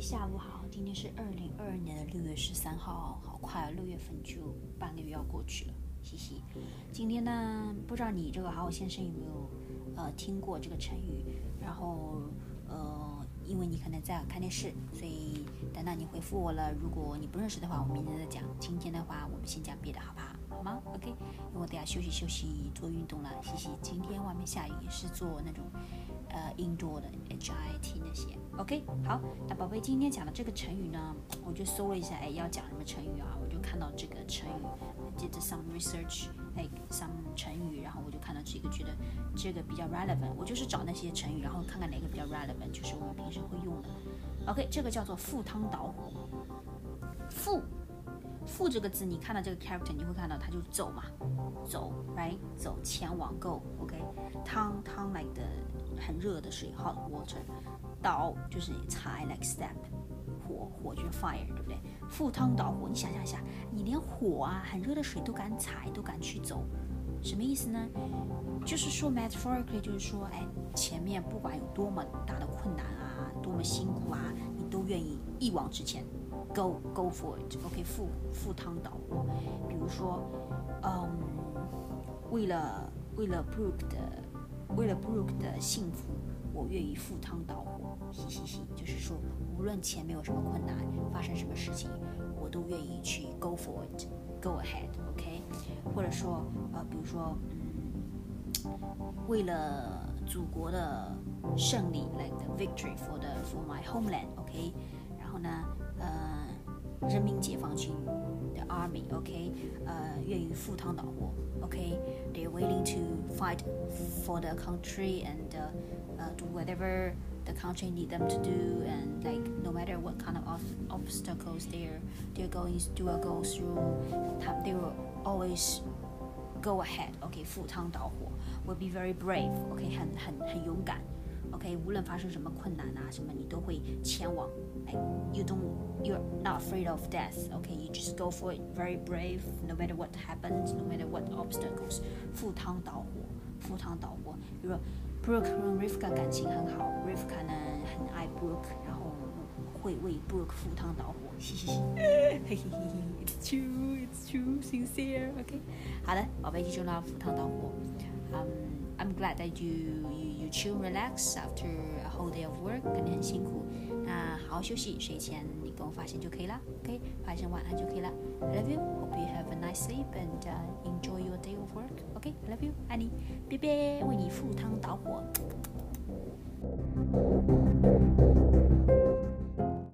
下午好，今天是二零二二年的六月十三号，好快啊，六月份就半个月要过去了，嘻嘻。今天呢，不知道你这个好好先生有没有呃听过这个成语？然后呃，因为你可能在看电视，所以等到你回复我了，如果你不认识的话，我明天再讲。今天的话，我们先讲别的，好不好？好吗？OK，我等下休息休息，做运动了，嘻嘻。今天外面下雨，是做那种。呃，indoor 的 H I T 那些，OK，好，那宝贝今天讲的这个成语呢，我就搜了一下，哎，要讲什么成语啊？我就看到这个成语，did some research，哎，some 成语，然后我就看到这个，觉得这个比较 relevant，我就是找那些成语，然后看看哪个比较 relevant，就是我们平时会用的。OK，这个叫做赴汤蹈火，赴，赴这个字，你看到这个 character，你会看到它就走嘛，走，right，走，前往，go，OK，汤汤 like 的。很热的水，hot water，倒就是踩，like step，火火就是 fire，对不对？赴汤蹈火，你想象一下，你连火啊，很热的水都敢踩，都敢去走，什么意思呢？就是说 metaphorically，就是说，哎，前面不管有多么大的困难啊，多么辛苦啊，你都愿意一往直前，go go for it，OK，赴赴汤蹈火。比如说，嗯，为了为了 Brooke 的。为了 Brooke 的幸福，我愿意赴汤蹈火。嘻嘻嘻，就是说，无论前面有什么困难，发生什么事情，我都愿意去 go for it，go ahead，OK？或者说，呃，比如说，为了祖国的胜利，like the victory for the for my homeland，OK？然后呢，呃，人民解放军。army, okay, 呃，愿意赴汤蹈火，okay, they're willing to fight for the country and uh, uh, do whatever the country need them to do, and like no matter what kind of obstacles they're they're going to go through, they will always go ahead, okay, 赴汤蹈火 will be very brave, okay, 很很很勇敢。OK，无论发生什么困难啊，什么你都会前往。Like you don't, you're not afraid of death. OK, you just go for it. Very brave, no matter what happens, no matter what obstacles. 赴汤蹈火，赴汤蹈火。比如说，Brooke 和 Rivka 感情很好，Rivka 呢很爱 Brooke，然后 会为 book 赴汤蹈火。嘿嘿嘿，嘿嘿嘿，It's true, it's true, sincere. OK，好的，宝贝记住了，赴汤蹈火。嗯。I'm glad that you you you chill relax after a whole day of work，肯定很辛苦。那好好休息，睡前你跟我发信就可以了，OK？发一声晚安就可以了。I love you. Hope you have a nice sleep and enjoy your day of work. OK? I love you，爱你，拜拜为你赴汤蹈火。